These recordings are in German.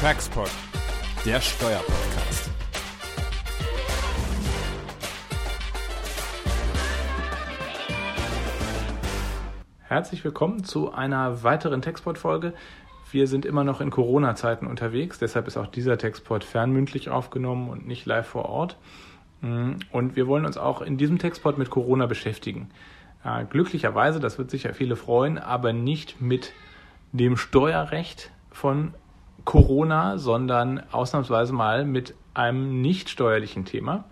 Taxpod, der Steuerpodcast. Herzlich willkommen zu einer weiteren Textport-Folge. Wir sind immer noch in Corona-Zeiten unterwegs, deshalb ist auch dieser Textport fernmündlich aufgenommen und nicht live vor Ort. Mm, und wir wollen uns auch in diesem Textport mit Corona beschäftigen. Glücklicherweise, das wird sicher viele freuen, aber nicht mit dem Steuerrecht von Corona, sondern ausnahmsweise mal mit einem nicht steuerlichen Thema.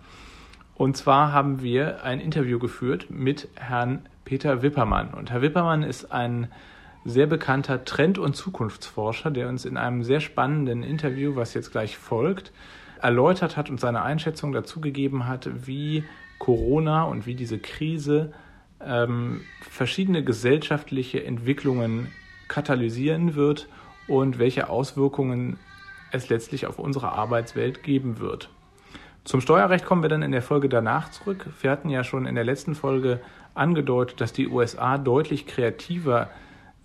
Und zwar haben wir ein Interview geführt mit Herrn Peter Wippermann. Und Herr Wippermann ist ein sehr bekannter Trend- und Zukunftsforscher, der uns in einem sehr spannenden Interview, was jetzt gleich folgt, erläutert hat und seine Einschätzung dazu gegeben hat, wie Corona und wie diese Krise ähm, verschiedene gesellschaftliche Entwicklungen katalysieren wird und welche Auswirkungen es letztlich auf unsere Arbeitswelt geben wird. Zum Steuerrecht kommen wir dann in der Folge danach zurück. Wir hatten ja schon in der letzten Folge angedeutet, dass die USA deutlich kreativer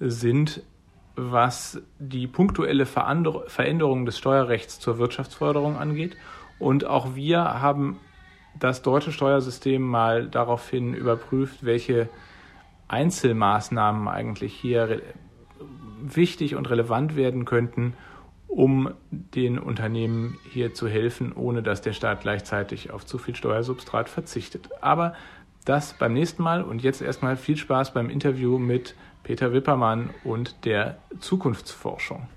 sind, was die punktuelle Veränderung des Steuerrechts zur Wirtschaftsförderung angeht. Und auch wir haben das deutsche Steuersystem mal daraufhin überprüft, welche Einzelmaßnahmen eigentlich hier wichtig und relevant werden könnten, um den Unternehmen hier zu helfen, ohne dass der Staat gleichzeitig auf zu viel Steuersubstrat verzichtet. Aber das beim nächsten Mal und jetzt erstmal viel Spaß beim Interview mit Peter Wippermann und der Zukunftsforschung.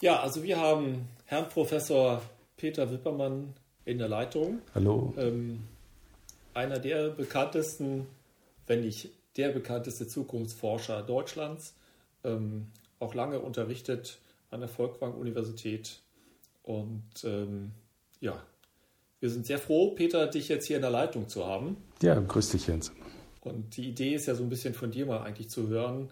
Ja, also wir haben Herrn Professor Peter Wippermann in der Leitung. Hallo. Ähm, einer der bekanntesten, wenn nicht der bekannteste Zukunftsforscher Deutschlands. Ähm, auch lange unterrichtet an der Volkwang-Universität. Und ähm, ja, wir sind sehr froh, Peter, dich jetzt hier in der Leitung zu haben. Ja, grüß dich, Jens. Und die Idee ist ja so ein bisschen von dir mal eigentlich zu hören,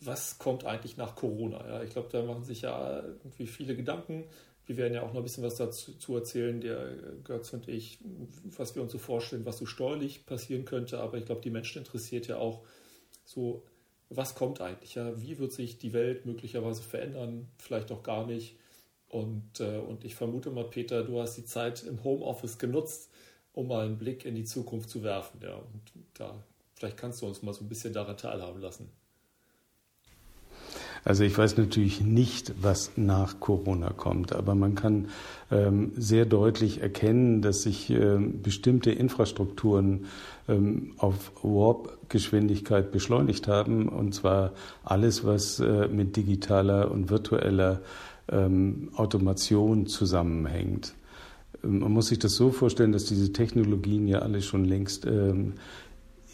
was kommt eigentlich nach Corona? Ja, ich glaube, da machen sich ja irgendwie viele Gedanken. Wir werden ja auch noch ein bisschen was dazu erzählen, der Götz und ich, was wir uns so vorstellen, was so steuerlich passieren könnte. Aber ich glaube, die Menschen interessiert ja auch so, was kommt eigentlich? Ja, wie wird sich die Welt möglicherweise verändern? Vielleicht auch gar nicht. Und, äh, und ich vermute mal, Peter, du hast die Zeit im Homeoffice genutzt, um mal einen Blick in die Zukunft zu werfen. Ja, und da, vielleicht kannst du uns mal so ein bisschen daran teilhaben lassen. Also ich weiß natürlich nicht, was nach Corona kommt, aber man kann ähm, sehr deutlich erkennen, dass sich ähm, bestimmte Infrastrukturen ähm, auf Warp-Geschwindigkeit beschleunigt haben, und zwar alles, was äh, mit digitaler und virtueller ähm, Automation zusammenhängt. Ähm, man muss sich das so vorstellen, dass diese Technologien ja alle schon längst ähm,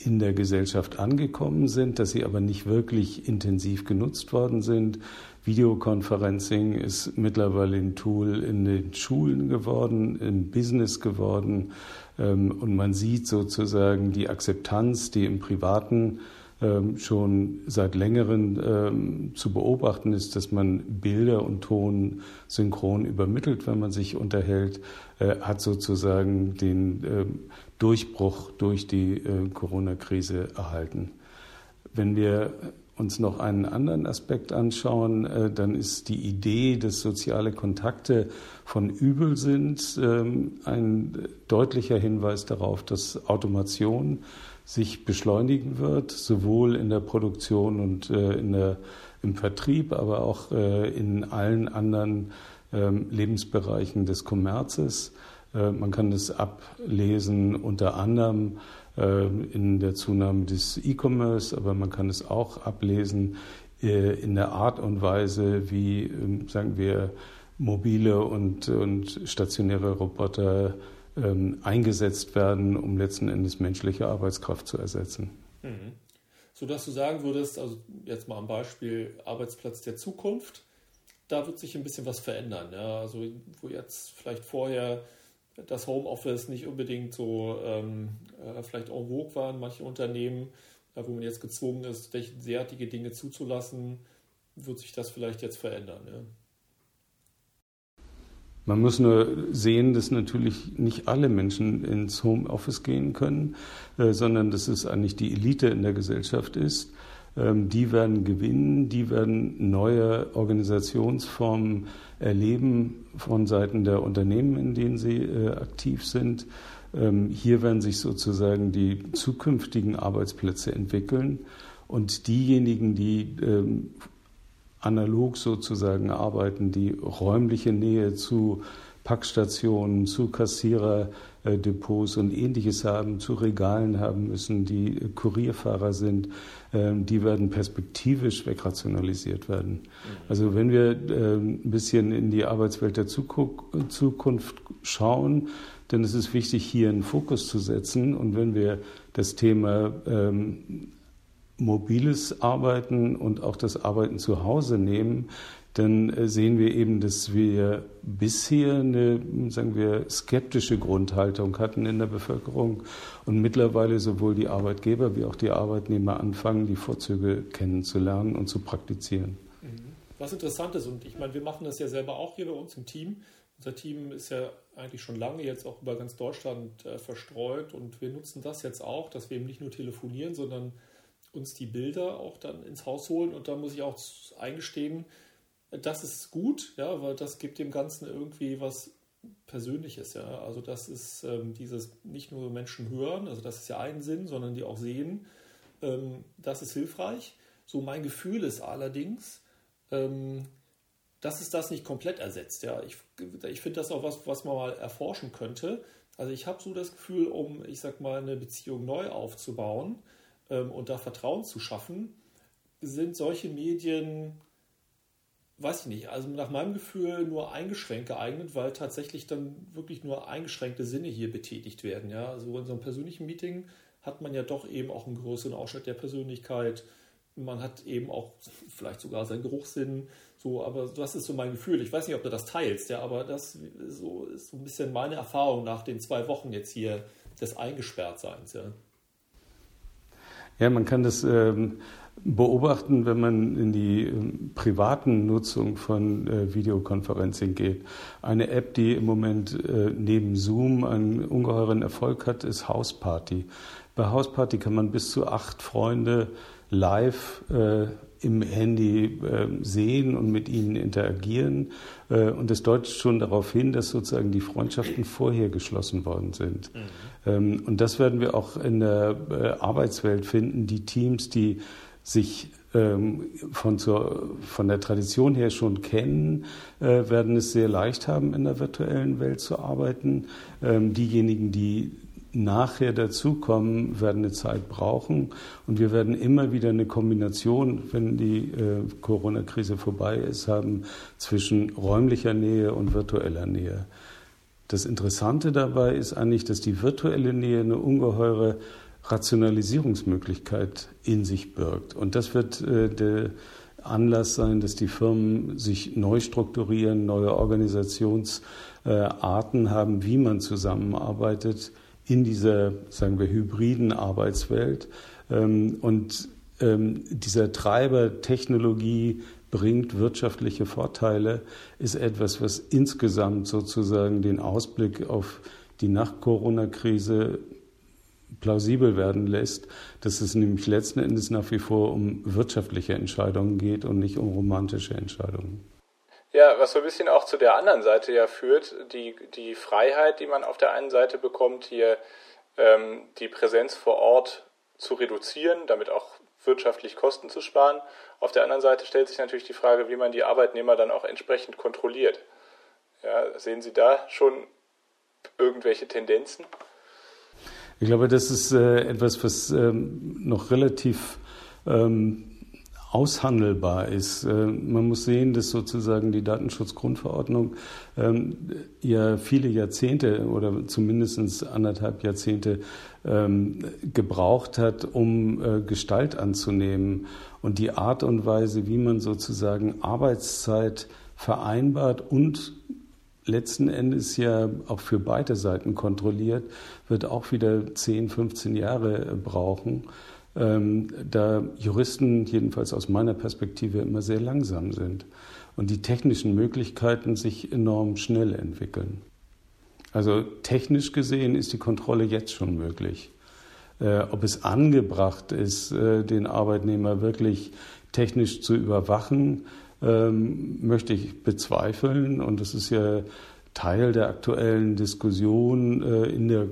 in der Gesellschaft angekommen sind, dass sie aber nicht wirklich intensiv genutzt worden sind. Videoconferencing ist mittlerweile ein Tool in den Schulen geworden, im Business geworden. Ähm, und man sieht sozusagen die Akzeptanz, die im privaten schon seit längerem ähm, zu beobachten ist, dass man Bilder und Ton synchron übermittelt, wenn man sich unterhält, äh, hat sozusagen den ähm, Durchbruch durch die äh, Corona-Krise erhalten. Wenn wir uns noch einen anderen Aspekt anschauen, äh, dann ist die Idee, dass soziale Kontakte von übel sind, ein deutlicher Hinweis darauf, dass Automation sich beschleunigen wird, sowohl in der Produktion und äh, in der, im Vertrieb, aber auch äh, in allen anderen ähm, Lebensbereichen des Kommerzes. Äh, man kann es ablesen unter anderem in der Zunahme des E-Commerce, aber man kann es auch ablesen in der Art und Weise, wie, ähm, sagen wir, mobile und, und stationäre Roboter ähm, eingesetzt werden, um letzten Endes menschliche Arbeitskraft zu ersetzen. Mhm. So dass du sagen würdest, also jetzt mal am Beispiel Arbeitsplatz der Zukunft, da wird sich ein bisschen was verändern. Ja? Also wo jetzt vielleicht vorher das Homeoffice nicht unbedingt so ähm, äh, vielleicht en vogue war in manchen Unternehmen, äh, wo man jetzt gezwungen ist, derartige Dinge zuzulassen, wird sich das vielleicht jetzt verändern. Ja? Man muss nur sehen, dass natürlich nicht alle Menschen ins Homeoffice gehen können, äh, sondern dass es eigentlich die Elite in der Gesellschaft ist. ähm, die werden gewinnen, die werden neue Organisationsformen erleben von Seiten der Unternehmen, in denen sie äh, aktiv sind. Ähm, hier werden sich sozusagen die zukünftigen Arbeitsplätze entwickeln und diejenigen, die ähm, analog sozusagen arbeiten, die räumliche Nähe zu Packstationen, zu Kassiererdepots und ähnliches haben, zu Regalen haben müssen, die Kurierfahrer sind, ähm, die werden perspektivisch wegrationalisiert werden. Mhm. Also wenn wir ähm, ein bisschen in die Arbeitswelt der Zukunft schauen, dann ist es wichtig, hier einen Fokus zu setzen. Und wenn wir das Thema ähm, mobiles Arbeiten und auch das Arbeiten zu Hause nehmen, dann äh, sehen wir eben, dass wir bisher eine, sagen wir, skeptische Grundhaltung hatten in der Bevölkerung und mittlerweile sowohl die Arbeitgeber wie auch die Arbeitnehmer anfangen, die Vorzüge kennenzulernen und zu praktizieren. Mhm. Was interessant ist, und ich meine, wir machen das ja selber auch hier bei uns im Team. Unser Team ist ja eigentlich schon lange jetzt auch über ganz Deutschland äh, verstreut und wir nutzen das jetzt auch, dass wir eben nicht nur telefonieren, sondern uns die Bilder auch dann ins Haus holen. Und da muss ich auch eingestehen, das ist gut, ja, weil das gibt dem Ganzen irgendwie was Persönliches, ja. Also das ist ähm, dieses nicht nur Menschen hören, also das ist ja ein Sinn, sondern die auch sehen. Ähm, das ist hilfreich. So mein Gefühl ist allerdings, ähm, dass es das nicht komplett ersetzt. Ja, ich, ich finde das auch was, was man mal erforschen könnte. Also ich habe so das Gefühl, um, ich sag mal, eine Beziehung neu aufzubauen, ähm, und da Vertrauen zu schaffen, sind solche Medien, weiß ich nicht, also nach meinem Gefühl nur eingeschränkt geeignet, weil tatsächlich dann wirklich nur eingeschränkte Sinne hier betätigt werden. Ja? Also in so einem persönlichen Meeting hat man ja doch eben auch einen größeren Ausschnitt der Persönlichkeit. Man hat eben auch vielleicht sogar seinen Geruchssinn. So, aber das ist so mein Gefühl. Ich weiß nicht, ob du das teilst, ja, aber das so ist so ein bisschen meine Erfahrung nach den zwei Wochen jetzt hier des Eingesperrtseins, ja. Ja, man kann das ähm, beobachten, wenn man in die ähm, privaten Nutzung von äh, Videoconferencing geht. Eine App, die im Moment äh, neben Zoom einen ungeheuren Erfolg hat, ist Houseparty. Bei Houseparty kann man bis zu acht Freunde live äh, im Handy äh, sehen und mit ihnen interagieren. Äh, und das deutet schon darauf hin, dass sozusagen die Freundschaften vorher geschlossen worden sind. Mhm. Ähm, und das werden wir auch in der äh, Arbeitswelt finden. Die Teams, die sich ähm, von, zur, von der Tradition her schon kennen, äh, werden es sehr leicht haben, in der virtuellen Welt zu arbeiten. Ähm, diejenigen, die nachher dazukommen, werden eine Zeit brauchen. Und wir werden immer wieder eine Kombination, wenn die äh, Corona-Krise vorbei ist, haben zwischen räumlicher Nähe und virtueller Nähe. Das Interessante dabei ist eigentlich, dass die virtuelle Nähe eine ungeheure Rationalisierungsmöglichkeit in sich birgt. Und das wird äh, der Anlass sein, dass die Firmen sich neu strukturieren, neue Organisationsarten äh, haben, wie man zusammenarbeitet in dieser, sagen wir, hybriden Arbeitswelt. Ähm, und ähm, dieser Treiber Technologie bringt wirtschaftliche Vorteile, ist etwas, was insgesamt sozusagen den Ausblick auf die Nach-Corona-Krise plausibel werden lässt, dass es nämlich letzten Endes nach wie vor um wirtschaftliche Entscheidungen geht und nicht um romantische Entscheidungen. Ja, was so ein bisschen auch zu der anderen Seite ja führt, die, die Freiheit, die man auf der einen Seite bekommt, hier ähm, die Präsenz vor Ort zu reduzieren, damit auch wirtschaftlich Kosten zu sparen. Auf der anderen Seite stellt sich natürlich die Frage, wie man die Arbeitnehmer dann auch entsprechend kontrolliert. Ja, sehen Sie da schon irgendwelche Tendenzen? Ich glaube, das ist äh, etwas, was ähm, noch relativ ähm, aushandelbar ist. Äh, man muss sehen, dass sozusagen die Datenschutzgrundverordnung ähm, ja viele Jahrzehnte oder zumindest anderthalb Jahrzehnte ähm, gebraucht hat, um äh, Gestalt anzunehmen. Und die Art und Weise, wie man sozusagen Arbeitszeit vereinbart und letzten Endes ja auch für beide Seiten kontrolliert, wird auch wieder 10, 15 Jahre brauchen. Ähm, da Juristen jedenfalls aus meiner Perspektive immer sehr langsam sind und die technischen Möglichkeiten sich enorm schnell entwickeln. Also technisch gesehen ist die Kontrolle jetzt schon möglich. Äh, ob es angebracht ist, äh, den Arbeitnehmer wirklich technisch zu überwachen, ähm, möchte ich bezweifeln. Und das ist ja Teil der aktuellen Diskussion äh, in der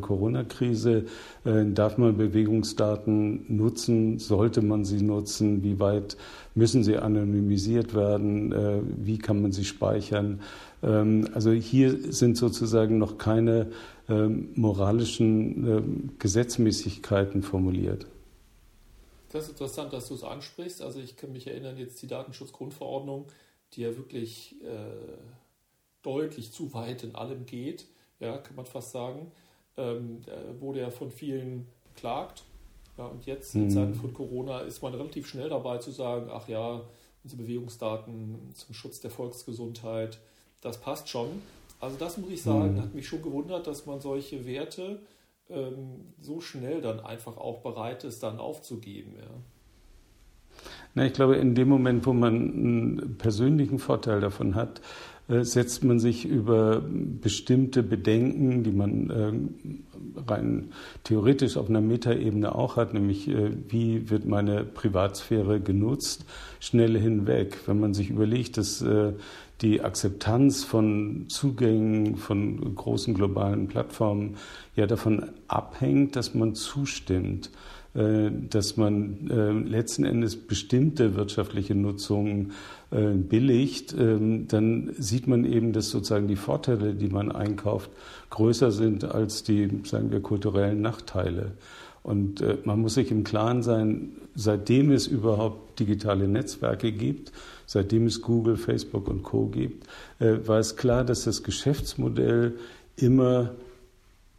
Corona-Krise. Darf man Bewegungsdaten nutzen? Sollte man sie nutzen? Wie weit müssen sie anonymisiert werden? Wie kann man sie speichern? Ähm, also hier sind sozusagen noch keine ähm, moralischen ähm, Gesetzmäßigkeiten formuliert. Das ist interessant, dass du es ansprichst. Also ich kann mich erinnern, jetzt die Datenschutzgrundverordnung, die ja wirklich äh, deutlich zu weit in allem geht, ja, kann man fast sagen, ähm, wurde ja von vielen beklagt. Ja, und jetzt in mhm. Zeiten von Corona ist man relativ schnell dabei zu sagen, ach ja, unsere Bewegungsdaten zum Schutz der Volksgesundheit, das passt schon. Also das muss ich sagen, mhm. hat mich schon gewundert, dass man solche Werte ähm, so schnell dann einfach auch bereit ist, dann aufzugeben. Ja. Na, ich glaube, in dem Moment, wo man einen persönlichen Vorteil davon hat, äh, setzt man sich über bestimmte Bedenken, die man äh, rein theoretisch auf einer Metaebene auch hat, nämlich äh, wie wird meine Privatsphäre genutzt, schnell hinweg. Wenn man sich überlegt, dass die Akzeptanz von Zugängen von großen globalen Plattformen ja davon abhängt, dass man zustimmt, äh, dass man äh, letzten Endes bestimmte wirtschaftliche Nutzungen äh, billigt, ähm, dann sieht man eben, dass sozusagen die Vorteile, die man einkauft, größer sind als die, sagen wir, kulturellen Nachteile. Und man muss sich im Klaren sein, seitdem es überhaupt digitale Netzwerke gibt, seitdem es Google, Facebook und Co gibt, äh, war es klar, dass das Geschäftsmodell immer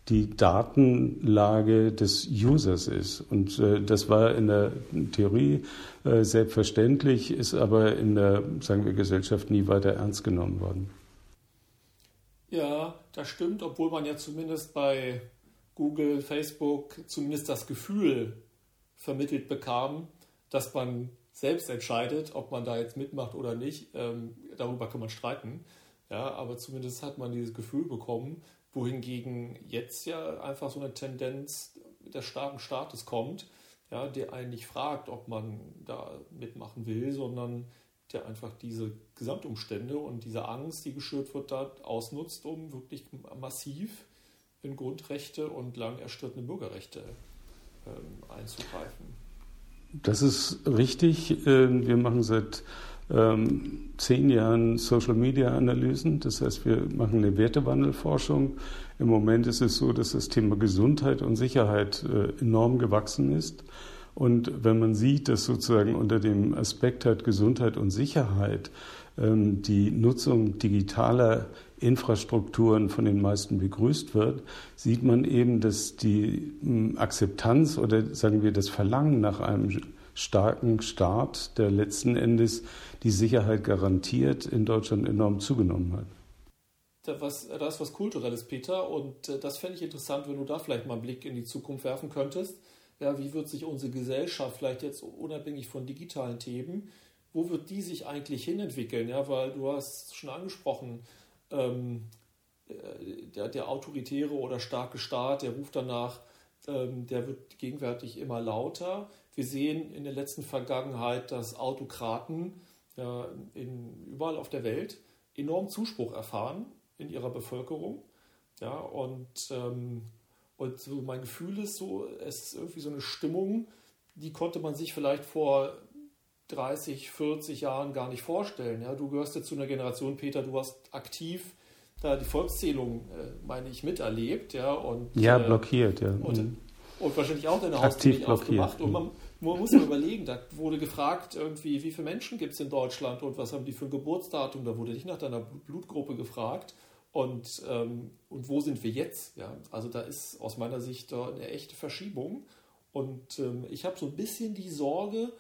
die Datenlage des Users ist. Und äh, das war in der Theorie äh, selbstverständlich, ist aber in der, sagen wir, Gesellschaft nie weiter ernst genommen worden. Ja, das stimmt, obwohl man ja zumindest bei Google, Facebook zumindest das Gefühl vermittelt bekam, dass man selbst entscheidet, ob man da jetzt mitmacht oder nicht. Ähm, darüber kann man streiten. Ja, aber zumindest hat man dieses Gefühl bekommen, wohingegen jetzt ja einfach so eine Tendenz des starken Staates kommt, ja, der einen nicht fragt, ob man da mitmachen will, sondern der einfach diese Gesamtumstände und diese Angst, die geschürt wird, da ausnutzt, um wirklich massiv in Grundrechte und lang erstrittene Bürgerrechte ähm, einzugreifen. Das ist richtig. Ähm, wir machen seit ähm, zehn Jahren Social Media Analysen. Das heißt, wir machen eine Wertewandelforschung. Im Moment ist es so, dass das Thema Gesundheit und Sicherheit äh, enorm gewachsen ist. Und wenn man sieht, dass sozusagen unter dem Aspekt halt Gesundheit und Sicherheit ähm, die Nutzung digitaler Infrastrukturen von den meisten begrüßt wird, sieht man eben, dass die Akzeptanz oder sagen wir das Verlangen nach einem starken Staat, der letzten Endes die Sicherheit garantiert, in Deutschland enorm zugenommen hat. Da, was, da ist was Kulturelles, Peter, und äh, das fände ich interessant, wenn du da vielleicht mal einen Blick in die Zukunft werfen könntest. Ja, wie wird sich unsere Gesellschaft vielleicht jetzt unabhängig von digitalen Themen, wo wird die sich eigentlich hinentwickeln? Ja, weil du hast schon angesprochen, ähm, äh, der, der, autoritäre oder starke Staat, der ruft danach, ähm, der wird gegenwärtig immer lauter. Wir sehen in der letzten Vergangenheit, dass Autokraten äh, in, überall auf der Welt enorm Zuspruch erfahren in ihrer Bevölkerung. Ja, und, ähm, und so mein Gefühl ist so, es ist irgendwie so eine Stimmung, die konnte man sich vielleicht vor 30, 40 Jahren gar nicht vorstellen. Ja, du gehörst jetzt zu einer Generation, Peter, du hast aktiv da die Volkszählung, äh, meine ich, miterlebt. Ja, und, ja äh, blockiert. Ja. Und, mhm. und, wahrscheinlich auch deine Haustür nicht aufgemacht. Und man, man muss ja überlegen, da wurde gefragt, irgendwie, wie viele Menschen gibt es in Deutschland und was haben die für ein Geburtsdatum? Da wurde nicht nach deiner Blutgruppe gefragt. Und, ähm, und wo sind wir jetzt? Ja, also da ist aus meiner Sicht eine echte Verschiebung. Und ähm, ich habe so ein bisschen die Sorge,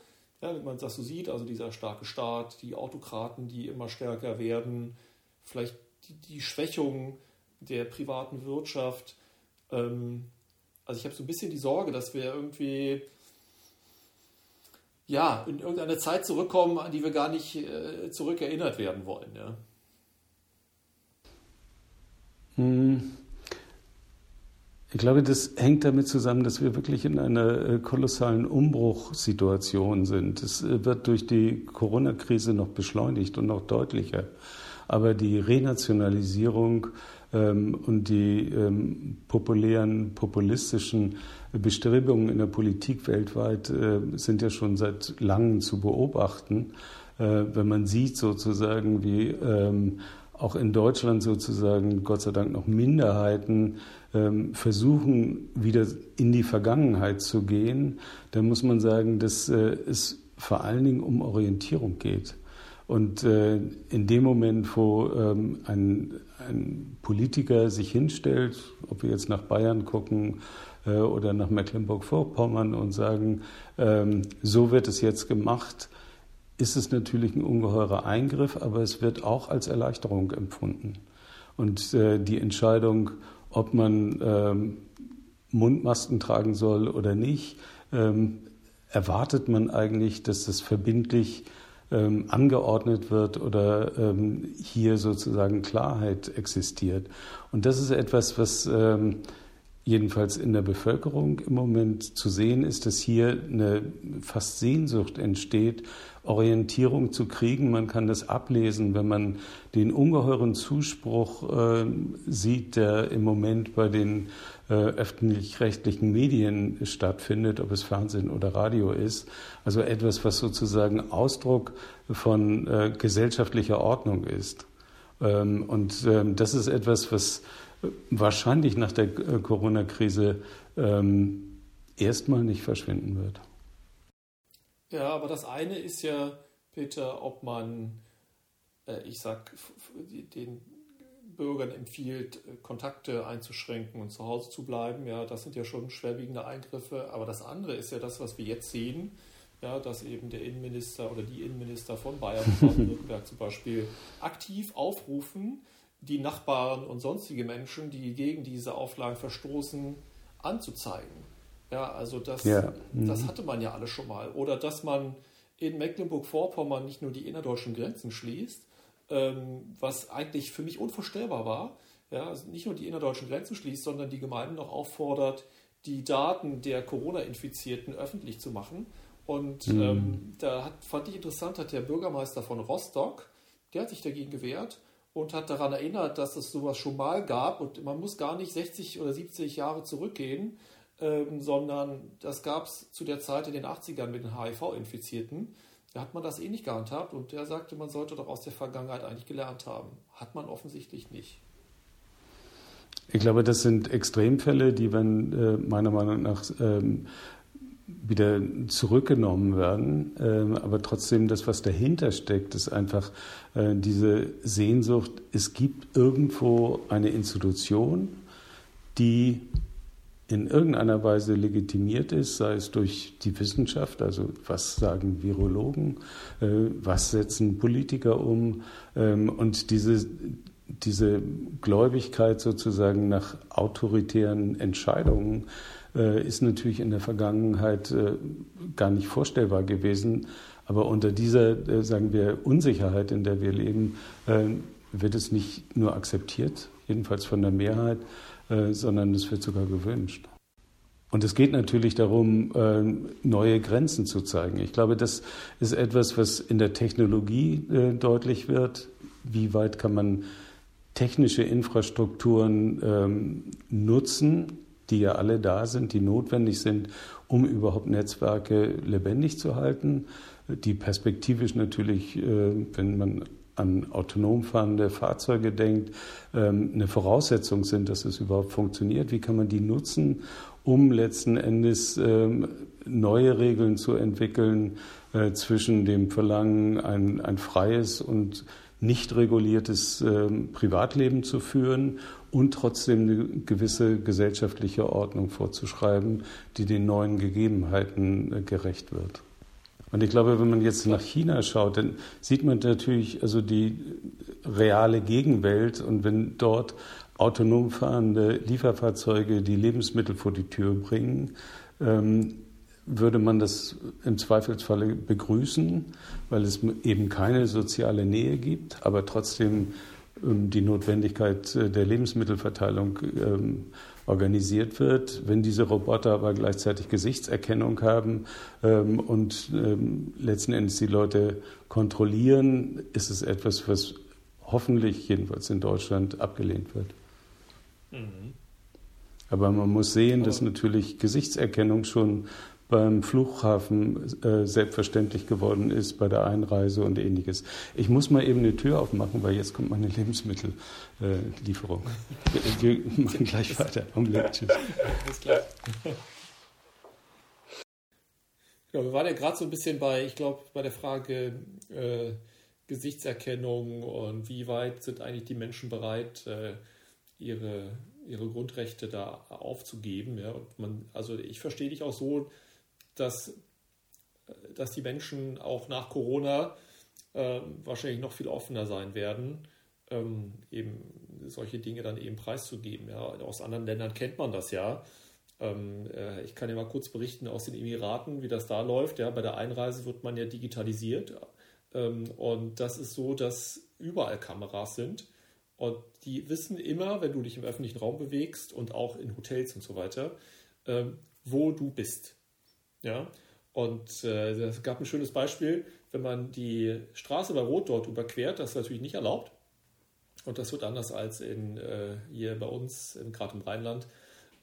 ja, wenn man das so sieht, also dieser starke Staat, die Autokraten, die immer stärker werden, vielleicht die, die Schwächung der privaten Wirtschaft. Ähm, also ich habe so ein bisschen die Sorge, dass wir irgendwie ja, in irgendeine Zeit zurückkommen, an die wir gar nicht äh, zurückerinnert werden wollen. Ja. Hm. Ich glaube, das hängt damit zusammen, dass wir wirklich in einer äh, kolossalen Umbruchssituation sind. Es äh, wird durch die Corona-Krise noch beschleunigt und noch deutlicher. Aber die Renationalisierung ähm, und die ähm, populären, populistischen Bestrebungen in der Politik weltweit äh, sind ja schon seit langem zu beobachten. Äh, wenn man sieht sozusagen, wie ähm, auch in Deutschland sozusagen Gott sei Dank noch Minderheiten ähm, versuchen, wieder in die Vergangenheit zu gehen, dann muss man sagen, dass äh, es vor allen Dingen um Orientierung geht. Und äh, in dem Moment, wo ähm, ein, ein Politiker sich hinstellt, ob wir jetzt nach Bayern gucken äh, oder nach Mecklenburg-Vorpommern und sagen, ähm, so wird es jetzt gemacht, ist es natürlich ein ungeheurer Eingriff, aber es wird auch als Erleichterung empfunden. Und äh, die Entscheidung, ob man ähm, Mundmasken tragen soll oder nicht, ähm, erwartet man eigentlich, dass das verbindlich ähm, angeordnet wird oder ähm, hier sozusagen Klarheit existiert. Und das ist etwas, was ähm, jedenfalls in der Bevölkerung im Moment zu sehen ist, dass hier eine fast Sehnsucht entsteht, Orientierung zu kriegen. Man kann das ablesen, wenn man den ungeheuren Zuspruch äh, sieht, der im Moment bei den äh, öffentlich-rechtlichen Medien stattfindet, ob es Fernsehen oder Radio ist. Also etwas, was sozusagen Ausdruck von äh, gesellschaftlicher Ordnung ist. Ähm, und ähm, das ist etwas, was wahrscheinlich nach der äh, Corona-Krise ähm, erstmal nicht verschwinden wird. Ja, aber das eine ist ja, Peter, ob man, äh, ich sag, den Bürgern empfiehlt, äh, Kontakte einzuschränken und zu Hause zu bleiben. Ja, das sind ja schon schwerwiegende Eingriffe. Aber das andere ist ja das, was wir jetzt sehen, ja, dass eben der Innenminister oder die Innenminister von Bayern und Baden-Württemberg zum Beispiel aktiv aufrufen, die Nachbarn und sonstige Menschen, die gegen diese Auflagen verstoßen, anzuzeigen. Ja, also das, ja. Mhm. das hatte man ja alle schon mal. Oder dass man in Mecklenburg-Vorpommern nicht nur die innerdeutschen Grenzen schließt, ähm, was eigentlich für mich unvorstellbar war, ja, also nicht nur die innerdeutschen Grenzen schließt, sondern die Gemeinden noch auffordert, die Daten der Corona-Infizierten öffentlich zu machen. Und mhm. ähm, da hat, fand ich interessant, hat der Bürgermeister von Rostock, der hat sich dagegen gewehrt und hat daran erinnert, dass es sowas schon mal gab und man muss gar nicht 60 oder 70 Jahre zurückgehen, ähm, sondern das gab es zu der Zeit in den 80ern mit den HIV-Infizierten. Da hat man das eh nicht gehandhabt und der sagte, man sollte doch aus der Vergangenheit eigentlich gelernt haben. Hat man offensichtlich nicht. Ich glaube, das sind Extremfälle, die man äh, meiner Meinung nach ähm, wieder zurückgenommen werden. Ähm, aber trotzdem, das, was dahinter steckt, ist einfach äh, diese Sehnsucht, es gibt irgendwo eine Institution, die in irgendeiner Weise legitimiert ist, sei es durch die Wissenschaft, also was sagen Virologen, äh, was setzen Politiker um ähm, und diese, diese Gläubigkeit sozusagen nach autoritären Entscheidungen äh, ist natürlich in der Vergangenheit äh, gar nicht vorstellbar gewesen. Aber unter dieser, äh, sagen wir, Unsicherheit, in der wir leben, wird es nicht nur akzeptiert, jedenfalls von der Mehrheit, sondern es wird sogar gewünscht. Und es geht natürlich darum, neue Grenzen zu zeigen. Ich glaube, das ist etwas, was in der Technologie deutlich wird. Wie weit kann man technische Infrastrukturen ähm, nutzen, die ja alle da sind, die notwendig sind, um überhaupt Netzwerke lebendig zu halten, die perspektivisch natürlich, äh, wenn man an autonom fahrende Fahrzeuge denkt, ähm, eine Voraussetzung sind, dass es überhaupt funktioniert. Wie kann man die nutzen, um letzten Endes ähm, neue Regeln zu entwickeln äh, zwischen dem Verlangen, ein, ein freies und nicht reguliertes ähm, Privatleben zu führen und trotzdem eine gewisse gesellschaftliche Ordnung vorzuschreiben, die den neuen Gegebenheiten äh, gerecht wird. Und ich glaube, wenn man jetzt nach China schaut, dann sieht man natürlich also die reale Gegenwelt. Und wenn dort autonom fahrende Lieferfahrzeuge die Lebensmittel vor die Tür bringen, ähm, würde man das im Zweifelsfalle begrüßen, weil es eben keine soziale Nähe gibt, aber trotzdem ähm, die Notwendigkeit äh, der Lebensmittelverteilung ähm, organisiert wird. Wenn diese Roboter aber gleichzeitig Gesichtserkennung haben ähm, und ähm, letzten Endes die Leute kontrollieren, ist es etwas, was hoffentlich, jedenfalls in Deutschland, abgelehnt wird. Mhm. Aber man muss sehen, dass natürlich Gesichtserkennung schon beim Flughafen äh, selbstverständlich geworden ist, bei der Einreise und ähnliches. Ich muss mal eben eine Tür aufmachen, weil jetzt kommt meine Lebensmittellieferung. Äh, wir, wir machen gleich weiter. Augenblick, tschüss. Alles klar. Ja, wir waren ja gerade so ein bisschen bei, ich glaube, bei der Frage äh, Gesichtserkennung und wie weit sind eigentlich die Menschen bereit, äh, ihre, ihre Grundrechte da aufzugeben. Ja? Und man, also ich verstehe dich auch so, dass, dass die Menschen auch nach Corona äh, wahrscheinlich noch viel offener sein werden, ähm, eben solche Dinge dann eben preiszugeben. Ja. Aus anderen Ländern kennt man das ja. Ähm, äh, ich kann ja mal kurz berichten aus den Emiraten, wie das da läuft. Ja. Bei der Einreise wird man ja digitalisiert. Ähm, und das ist so, dass überall Kameras sind. Und die wissen immer, wenn du dich im öffentlichen Raum bewegst und auch in Hotels und so weiter, ähm, wo du bist. Ja? Und äh, es gab ein schönes Beispiel, wenn man die Straße bei Rot dort überquert, das ist natürlich nicht erlaubt. Und das wird anders als in, äh, hier bei uns, gerade im Rheinland,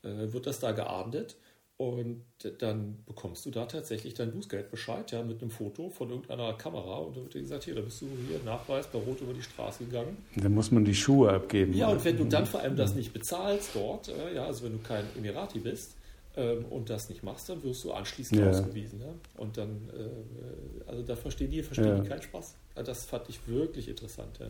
äh, wird das da geahndet. Und dann bekommst du da tatsächlich dein Bußgeldbescheid, ja, mit einem Foto von irgendeiner Kamera. Und dann wird dir gesagt, hier, da bist du hier Nachweis bei Rot über die Straße gegangen. Dann muss man die Schuhe abgeben. Ja, und wenn du dann vor allem das nicht bezahlst dort, äh, ja, also wenn du kein Emirati bist, ähm, und das nicht machst, dann wirst du anschließend ja. ausgewiesen. Ja? Und dann, äh, also da verstehen die, verstehen ja. die keinen Spaß. Das fand ich wirklich interessant. Ja.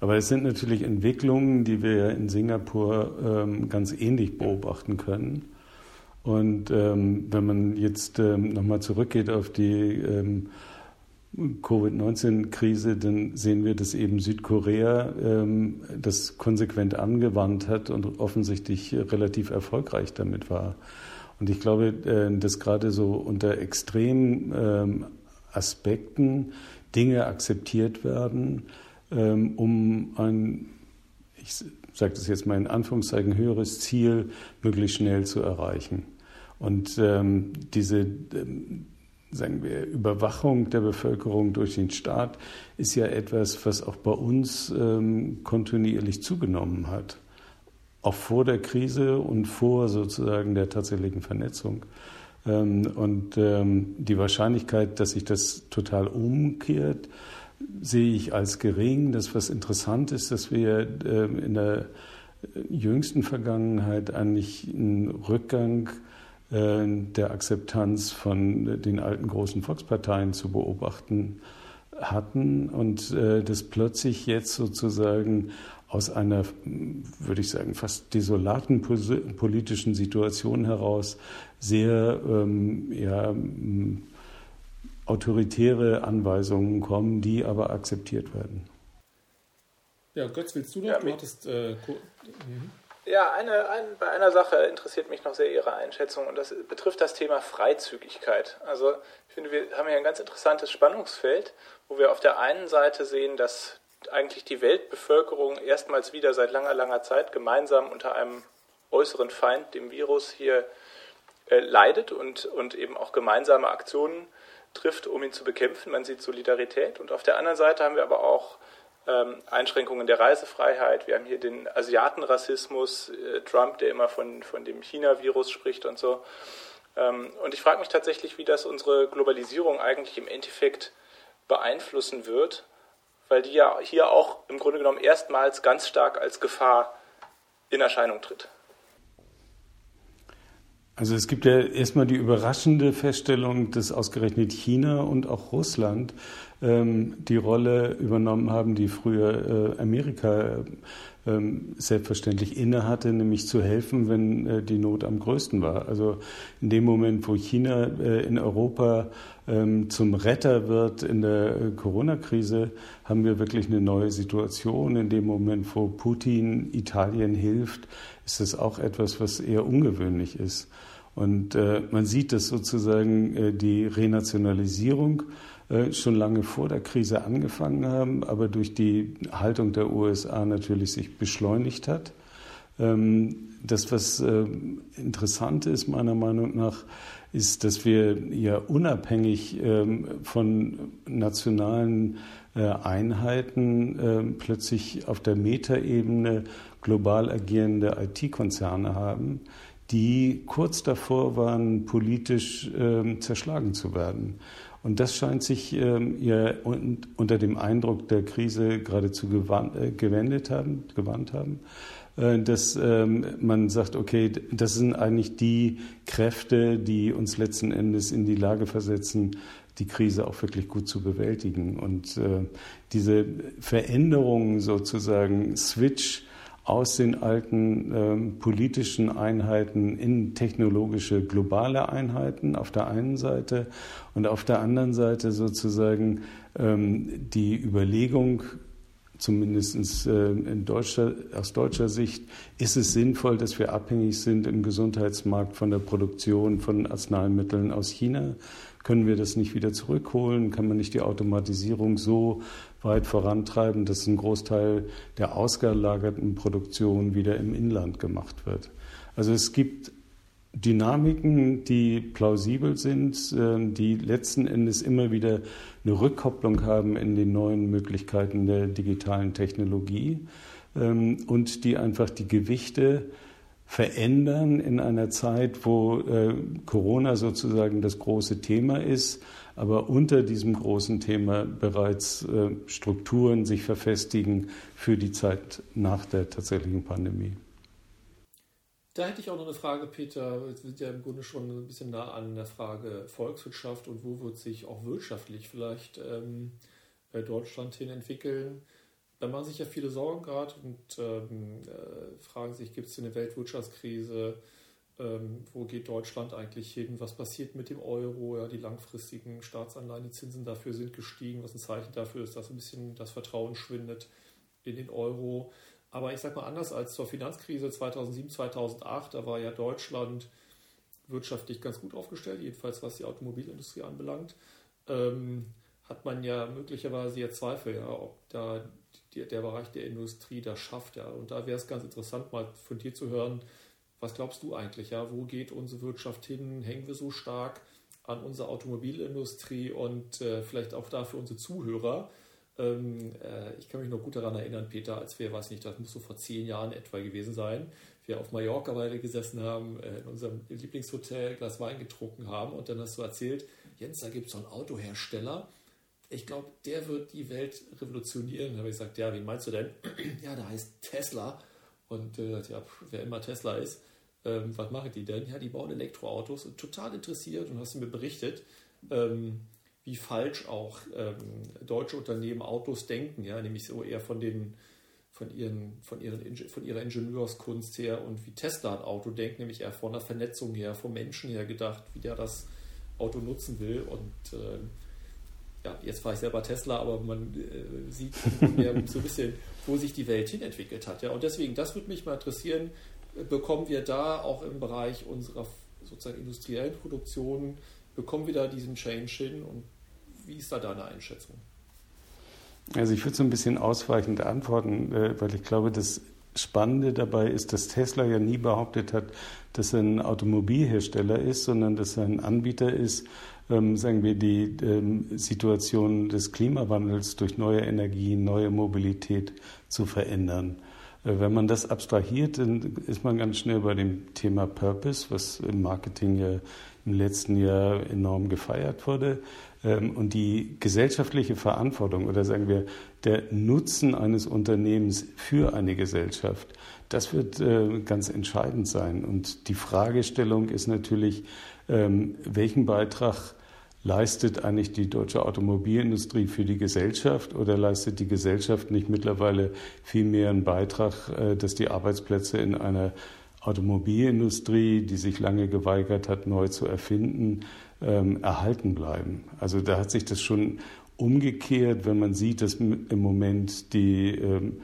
Aber es sind natürlich Entwicklungen, die wir in Singapur ähm, ganz ähnlich beobachten können. Und ähm, wenn man jetzt ähm, nochmal zurückgeht auf die ähm, Covid-19-Krise, dann sehen wir, dass eben Südkorea ähm, das konsequent angewandt hat und offensichtlich relativ erfolgreich damit war. Und ich glaube, äh, dass gerade so unter extremen ähm, Aspekten Dinge akzeptiert werden, ähm, um ein, ich sage das jetzt mal in Anführungszeichen, höheres Ziel möglichst schnell zu erreichen. Und ähm, diese ähm, sagen wir, Überwachung der Bevölkerung durch den Staat ist ja etwas, was auch bei uns ähm, kontinuierlich zugenommen hat. Auch vor der Krise und vor sozusagen der tatsächlichen Vernetzung. Ähm, und ähm, die Wahrscheinlichkeit, dass sich das total umkehrt, sehe ich als gering. Das, was interessant ist, dass wir ähm, in der jüngsten Vergangenheit eigentlich einen Rückgang äh, der Akzeptanz von den alten großen Volksparteien zu beobachten hatten und äh, das plötzlich jetzt sozusagen aus einer, würde ich sagen, fast desolaten politischen Situation heraus sehr ähm, ja, autoritäre Anweisungen kommen, die aber akzeptiert werden. Ja, Götz, willst du noch? Ja, du hattest. Äh, mhm. Ja, eine, ein, bei einer Sache interessiert mich noch sehr Ihre Einschätzung und das betrifft das Thema Freizügigkeit. Also ich finde, wir haben hier ein ganz interessantes Spannungsfeld, wo wir auf der einen Seite sehen, dass eigentlich die Weltbevölkerung erstmals wieder seit langer, langer Zeit gemeinsam unter einem äußeren Feind, dem Virus, hier äh, leidet und, und eben auch gemeinsame Aktionen trifft, um ihn zu bekämpfen. Man sieht Solidarität. Und auf der anderen Seite haben wir aber auch ähm, Einschränkungen der Reisefreiheit. Wir haben hier den Asiatenrassismus, äh, Trump, der immer von, von dem China-Virus spricht und so. Ähm, und ich frage mich tatsächlich, wie das unsere Globalisierung eigentlich im Endeffekt beeinflussen wird, weil die ja hier auch im Grunde genommen erstmals ganz stark als Gefahr in Erscheinung tritt. Also es gibt ja erstmal die überraschende Feststellung, dass ausgerechnet China und auch Russland die Rolle übernommen haben, die früher äh, Amerika ähm, selbstverständlich innehatte, nämlich zu helfen, wenn äh, die Not am größten war. Also in dem Moment, wo China äh, in Europa ähm, zum Retter wird in der Corona-Krise, haben wir wirklich eine neue Situation. In dem Moment, wo Putin Italien hilft, ist das auch etwas, was eher ungewöhnlich ist. Und man sieht, dass sozusagen die Renationalisierung schon lange vor der Krise angefangen haben, aber durch die Haltung der USA natürlich sich beschleunigt hat. Ähm, das, was äh, interessant ist, meiner Meinung nach, ist, dass wir ja unabhängig ähm, von nationalen äh, Einheiten plötzlich auf der Metaebene global agierende IT-Konzerne haben, die kurz davor waren, politisch zerschlagen zu werden. Und das scheint sich ähm, ja unter dem Eindruck der Krise geradezu gewandt, äh, gewendet haben, gewandt haben, äh, dass ähm, man sagt, okay, das sind eigentlich die Kräfte, die uns letzten Endes in die Lage versetzen, die Krise auch wirklich gut zu bewältigen. Und äh, diese Veränderungen sozusagen, Switch aus den alten ähm, politischen Einheiten in technologische globale Einheiten auf der einen Seite und auf der anderen Seite sozusagen ähm, die Überlegung, zumindest äh, deutscher, aus deutscher Sicht, ist es sinnvoll, dass wir abhängig sind im Gesundheitsmarkt von der Produktion von Arzneimitteln aus China? Können wir das nicht wieder zurückholen? Kann man nicht die Automatisierung so weit vorantreiben, dass ein Großteil der ausgelagerten Produktion wieder im Inland gemacht wird. Also es gibt Dynamiken, die plausibel sind, ähm, die letzten Endes immer wieder eine Rückkopplung haben in den neuen Möglichkeiten der digitalen Technologie ähm, und die einfach die Gewichte verändern in einer Zeit, wo äh, Corona sozusagen das große Thema ist aber unter diesem großen Thema bereits äh, Strukturen sich verfestigen für die Zeit nach der tatsächlichen Pandemie. Da hätte ich auch noch eine Frage, Peter. Wir sind ja im Grunde schon ein bisschen nah an der Frage Volkswirtschaft und wo wird sich auch wirtschaftlich vielleicht ähm, Deutschland hin entwickeln. Da machen sich ja viele Sorgen gerade und ähm, äh, fragen sich, gibt es eine Weltwirtschaftskrise? Ähm, wo geht Deutschland eigentlich hin, was passiert mit dem Euro, ja, die langfristigen Staatsanleihen, die Zinsen dafür sind gestiegen, was ein Zeichen dafür ist, dass ein bisschen das Vertrauen schwindet in den Euro. Aber ich sage mal anders als zur Finanzkrise 2007, 2008, da war ja Deutschland wirtschaftlich ganz gut aufgestellt, jedenfalls was die Automobilindustrie anbelangt, ähm, hat man ja möglicherweise jetzt Zweifel, ja, ob da die, der Bereich der Industrie das schafft. Ja. Und da wäre es ganz interessant, mal von dir zu hören, was glaubst du eigentlich? Ja, wo geht unsere Wirtschaft hin? Hängen wir so stark an unserer Automobilindustrie und äh, vielleicht auch da für unsere Zuhörer? Ähm, äh, ich kann mich noch gut daran erinnern, Peter, als wir, weiß nicht, das muss so vor zehn Jahren etwa gewesen sein, wir auf Mallorca beide gesessen haben, äh, in unserem Lieblingshotel Glas Wein getrunken haben und dann hast du erzählt, Jens, da gibt es so einen Autohersteller, ich glaube, der wird die Welt revolutionieren. Da habe ich gesagt, ja, wie meinst du denn? ja, der heißt Tesla. Und äh, ja, wer immer Tesla ist, ähm, was machen die denn? Ja, die bauen Elektroautos und total interessiert und hast mir berichtet, ähm, wie falsch auch ähm, deutsche Unternehmen Autos denken, ja, nämlich so eher von den von, ihren, von, ihren, von ihrer Ingenieurskunst her und wie Tesla ein Auto denkt, nämlich eher von der Vernetzung her, vom Menschen her gedacht, wie der das Auto nutzen will. Und äh, ja, jetzt fahre ich selber Tesla, aber man äh, sieht so ein bisschen, wo sich die Welt hin entwickelt hat. Ja. Und deswegen, das würde mich mal interessieren, bekommen wir da auch im Bereich unserer sozusagen industriellen Produktion, bekommen wir da diesen Change hin und wie ist da deine Einschätzung? Also ich würde so ein bisschen ausweichend antworten, äh, weil ich glaube, das Spannende dabei ist, dass Tesla ja nie behauptet hat, dass er ein Automobilhersteller ist, sondern dass er ein Anbieter ist, sagen wir, die ähm, Situation des Klimawandels durch neue Energien, neue Mobilität zu verändern. Äh, wenn man das abstrahiert, dann ist man ganz schnell bei dem Thema Purpose, was im Marketing ja im letzten Jahr enorm gefeiert wurde. Ähm, und die gesellschaftliche Verantwortung oder sagen wir der Nutzen eines Unternehmens für eine Gesellschaft, das wird äh, ganz entscheidend sein. Und die Fragestellung ist natürlich, ähm, welchen Beitrag leistet eigentlich die deutsche Automobilindustrie für die Gesellschaft oder leistet die Gesellschaft nicht mittlerweile viel mehr einen Beitrag, äh, dass die Arbeitsplätze in einer Automobilindustrie, die sich lange geweigert hat, neu zu erfinden, ähm, erhalten bleiben. Also da hat sich das schon umgekehrt, wenn man sieht, dass im Moment die ähm,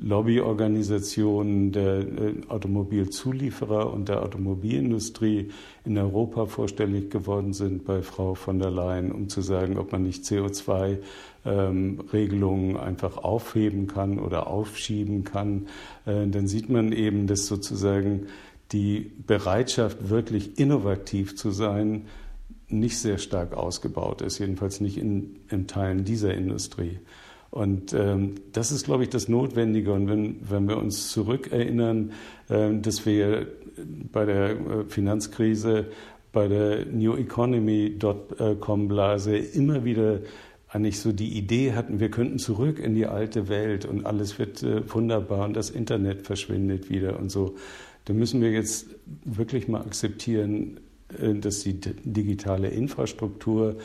Lobbyorganisationen der äh, Automobilzulieferer und der Automobilindustrie in Europa vorstellig geworden sind bei Frau von der Leyen, um zu sagen, ob man nicht CO2-Regelungen ähm, einfach aufheben kann oder aufschieben kann, äh, dann sieht man eben, dass sozusagen die Bereitschaft, wirklich innovativ zu sein, nicht sehr stark ausgebaut ist, jedenfalls nicht in, in Teilen dieser Industrie. Und ähm, das ist, glaube ich, das Notwendige. Und wenn, wenn wir uns zurückerinnern, äh, dass wir bei der äh, Finanzkrise, bei der New Economy.com-Blase immer wieder eigentlich so die Idee hatten, wir könnten zurück in die alte Welt und alles wird äh, wunderbar und das Internet verschwindet wieder und so. Da müssen wir jetzt wirklich mal akzeptieren, äh, dass die digitale Infrastruktur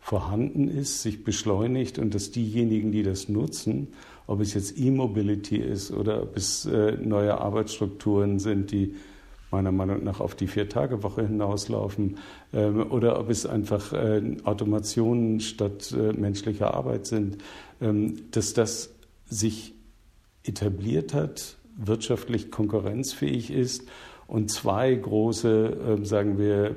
vorhanden ist, sich beschleunigt und dass diejenigen, die das nutzen, ob es jetzt E-Mobility ist oder ob es äh, neue Arbeitsstrukturen sind, die meiner Meinung nach auf die Vier-Tage-Woche hinauslaufen, ähm, oder ob es einfach äh, Automationen statt äh, menschlicher Arbeit sind, ähm, dass das sich etabliert hat, wirtschaftlich konkurrenzfähig ist und zwei große, äh, sagen wir,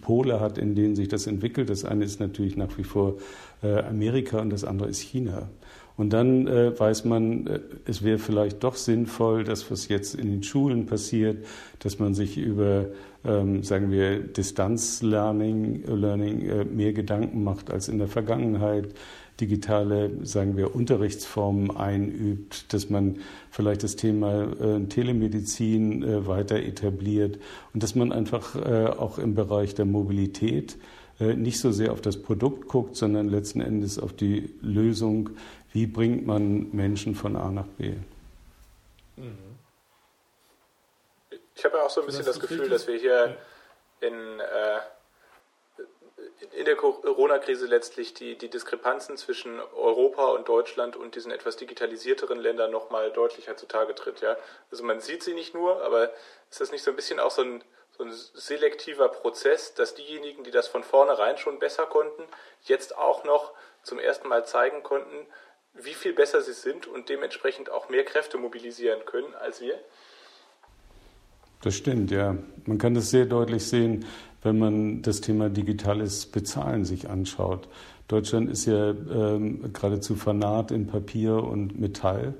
Pole hat, in denen sich das entwickelt. Das eine ist natürlich nach wie vor äh, Amerika und das andere ist China. Und dann äh, weiß man, äh, es wäre vielleicht doch sinnvoll, das, was jetzt in den Schulen passiert, dass man sich über, ähm, sagen wir, Distanzlearning Learning, äh, mehr Gedanken macht als in der Vergangenheit digitale, sagen wir, Unterrichtsformen einübt, dass man vielleicht das Thema äh, Telemedizin äh, weiter etabliert und dass man einfach äh, auch im Bereich der Mobilität äh, nicht so sehr auf das Produkt guckt, sondern letzten Endes auf die Lösung, wie bringt man Menschen von A nach B. Ich habe ja auch so ein bisschen das, das Gefühl, dass wir hier in äh, in der Corona-Krise letztlich die, die Diskrepanzen zwischen Europa und Deutschland und diesen etwas digitalisierteren Ländern nochmal deutlicher zutage tritt. Ja? Also man sieht sie nicht nur, aber ist das nicht so ein bisschen auch so ein, so ein selektiver Prozess, dass diejenigen, die das von vornherein schon besser konnten, jetzt auch noch zum ersten Mal zeigen konnten, wie viel besser sie sind und dementsprechend auch mehr Kräfte mobilisieren können als wir? Das stimmt, ja. Man kann das sehr deutlich sehen, wenn man das Thema digitales Bezahlen sich anschaut. Deutschland ist ja ähm, geradezu fanat in Papier und Metall,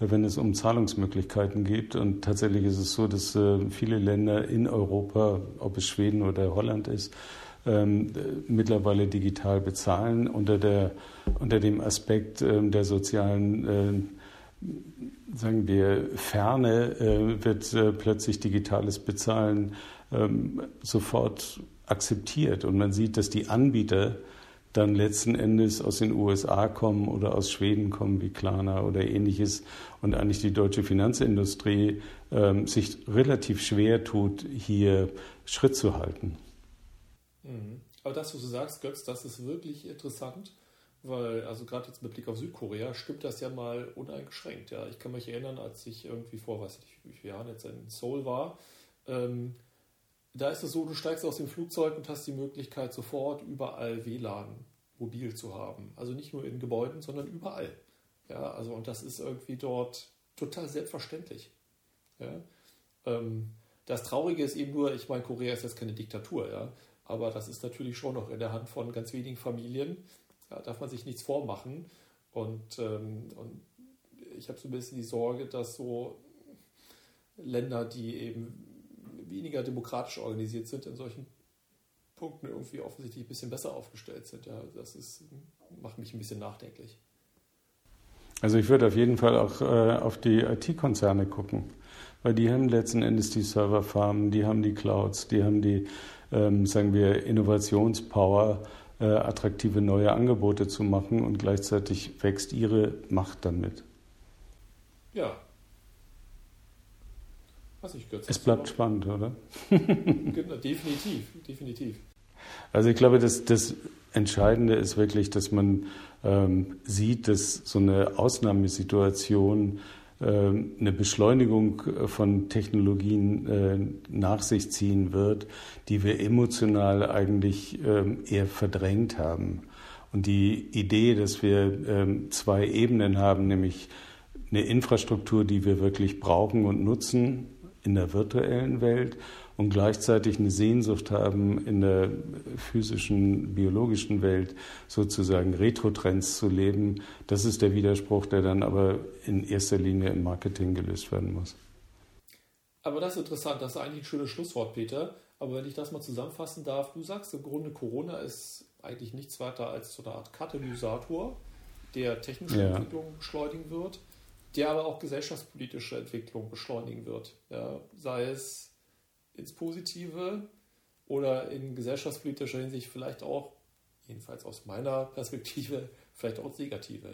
wenn es um Zahlungsmöglichkeiten geht. Und tatsächlich ist es so, dass äh, viele Länder in Europa, ob es Schweden oder Holland ist, ähm, mittlerweile digital bezahlen unter, der, unter dem Aspekt ähm, der sozialen äh, sagen wir, Ferne äh, wird äh, plötzlich digitales Bezahlen ähm, sofort akzeptiert. Und man sieht, dass die Anbieter dann letzten Endes aus den USA kommen oder aus Schweden kommen wie Klarna oder ähnliches und eigentlich die deutsche Finanzindustrie ähm, sich relativ schwer tut, hier Schritt zu halten. Mhm. Aber das, was du sagst, Götz, das ist wirklich interessant weil, also gerade jetzt mit Blick auf Südkorea, stimmt das ja mal uneingeschränkt. Ja. Ich kann mich erinnern, als ich irgendwie vor, weiß nicht, wie viele Jahren jetzt in Seoul war, ähm, da ist es so, du steigst aus dem Flugzeug und hast die Möglichkeit, sofort überall WLAN mobil zu haben. Also nicht nur in Gebäuden, sondern überall. Ja, also und das ist irgendwie dort total selbstverständlich. Ja. Ähm, das Traurige ist eben nur, ich meine, Korea ist jetzt keine Diktatur, ja, aber das ist natürlich schon noch in der Hand von ganz wenigen Familien da darf man sich nichts vormachen. Und, ähm, und ich habe so ein bisschen die Sorge, dass so Länder, die eben weniger demokratisch organisiert sind, in solchen Punkten irgendwie offensichtlich ein bisschen besser aufgestellt sind. Ja, das ist, macht mich ein bisschen nachdenklich. Also ich würde auf jeden Fall auch äh, auf die IT-Konzerne gucken, weil die haben letzten Endes die Serverfarmen, die haben die Clouds, die haben die, ähm, sagen wir, Innovationspower äh, attraktive neue Angebote zu machen und gleichzeitig wächst ihre Macht damit. Ja. Was ich es bleibt spannend, oder? definitiv, definitiv. Also ich glaube, das, das Entscheidende ist wirklich, dass man ähm, sieht, dass so eine Ausnahmesituation ähm, eine Beschleunigung äh, von Technologien äh, nach sich ziehen wird, die wir emotional eigentlich ähm, eher verdrängt haben. Und die Idee, dass wir ähm, zwei Ebenen haben, nämlich eine Infrastruktur, die wir wirklich brauchen und nutzen in der virtuellen Welt und gleichzeitig eine Sehnsucht haben, in der physischen, biologischen Welt sozusagen Retrotrends zu leben. Das ist der Widerspruch, der dann aber in erster Linie im Marketing gelöst werden muss. Aber das ist interessant, das ist eigentlich ein schönes Schlusswort, Peter. Aber wenn ich das mal zusammenfassen darf, du sagst im Grunde, Corona ist eigentlich nichts weiter als so eine Art Katalysator, der technische ja. Entwicklung beschleunigen wird, der aber auch gesellschaftspolitische Entwicklung beschleunigen wird. Ja, sei es ins Positive oder in gesellschaftspolitischer Hinsicht vielleicht auch, jedenfalls aus meiner Perspektive, vielleicht auch ins Negative.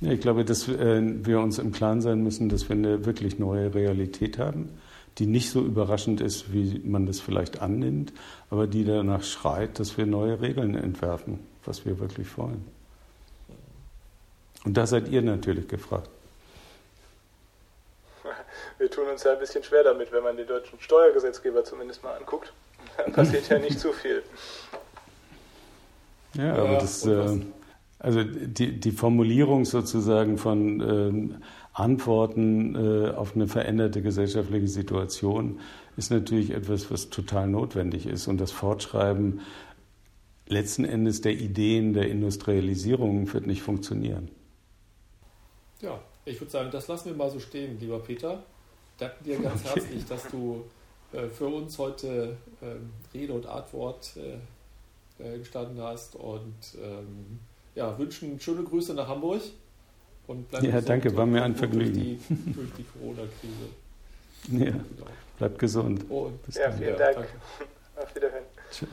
Ja, ich glaube, dass äh, wir uns im Klaren sein müssen, dass wir eine wirklich neue Realität haben, die nicht so überraschend ist, wie man das vielleicht annimmt, aber die danach schreit, dass wir neue Regeln entwerfen, was wir wirklich wollen. Und da seid ihr natürlich gefragt wir tun uns ja ein bisschen schwer damit, wenn man den deutschen Steuergesetzgeber zumindest mal anguckt. Da passiert ja nicht zu viel. Ja, aber ja, das, äh, also die, die Formulierung sozusagen von äh, Antworten äh, auf eine veränderte gesellschaftliche Situation ist natürlich etwas, was total notwendig ist. Und das Fortschreiben letzten Endes der Ideen der Industrialisierung wird nicht funktionieren. Ja, ich würde sagen, das lassen wir mal so stehen, lieber Peter danken dir ganz okay. herzlich, dass du äh, für uns heute ähm, Rede und Antwort äh, äh, gestanden hast und ähm, ja, wünschen schöne Grüße nach Hamburg. Und ja, danke, war mir ein Vergnügen. Durch die, durch die Corona-Krise. Ja, genau. bleibt gesund. Und bis ja, vielen Dank. Danke. Auf Wiederhören. Ciao.